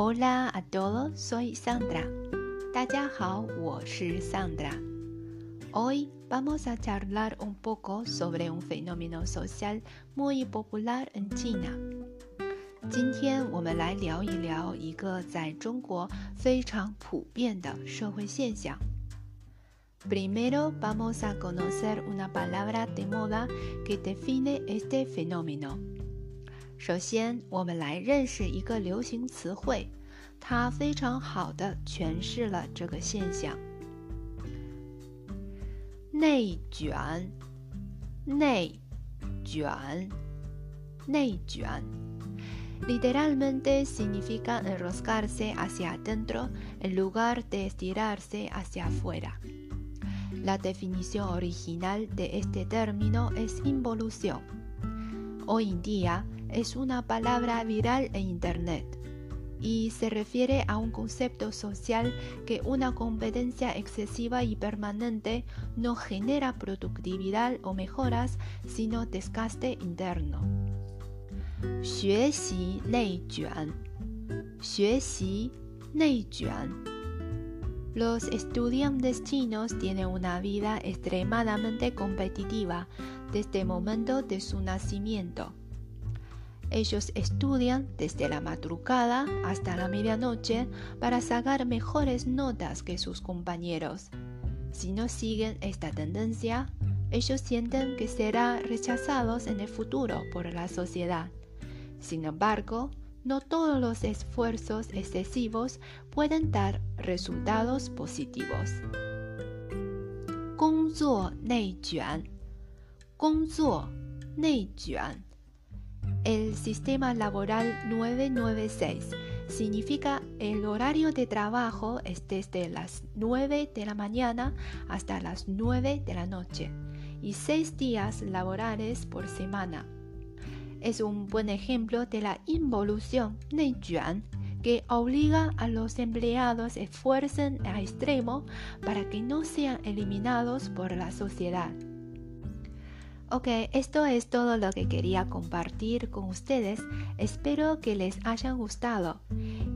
Hola a todos, soy Sandra. 大家好，我是 Sandra. Hoy vamos a charlar un poco sobre un fenómeno social muy popular en China. 今天我们来聊一聊一个在中国非常普遍的社会现象。Primero vamos a conocer una palabra de moda que define este fenómeno. 首先，我们来认识一个流行词汇， 它非常好的诠释了这个现象。内卷，内卷，内卷，literalmente significa enroscarse hacia adentro en lugar de estirarse hacia afuera. La definición original de este término es involución. Hoy en día es una palabra viral en Internet y se refiere a un concepto social que una competencia excesiva y permanente no genera productividad o mejoras, sino desgaste interno. 学习内卷，学习内卷。Los estudiantes chinos tienen una vida extremadamente competitiva desde el momento de su nacimiento. Ellos estudian desde la madrugada hasta la medianoche para sacar mejores notas que sus compañeros. Si no siguen esta tendencia, ellos sienten que serán rechazados en el futuro por la sociedad. Sin embargo, no todos los esfuerzos excesivos pueden dar resultados positivos. 工作内卷，工作内卷。 el sistema laboral 996 significa el horario de trabajo es desde las 9 de la mañana hasta las 9 de la noche y 6 días laborales por semana. Es un buen ejemplo de la involución Yuan que obliga a los empleados esfuercen a extremo para que no sean eliminados por la sociedad. Ok, esto es todo lo que quería compartir con ustedes. Espero que les haya gustado.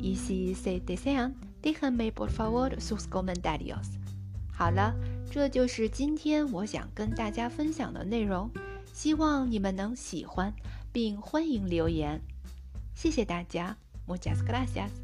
Y si se desean, déjenme por favor sus comentarios. 好了，这就是今天我想跟大家分享的内容，希望你们能喜欢，并欢迎留言。谢谢大家，Muchas gracias。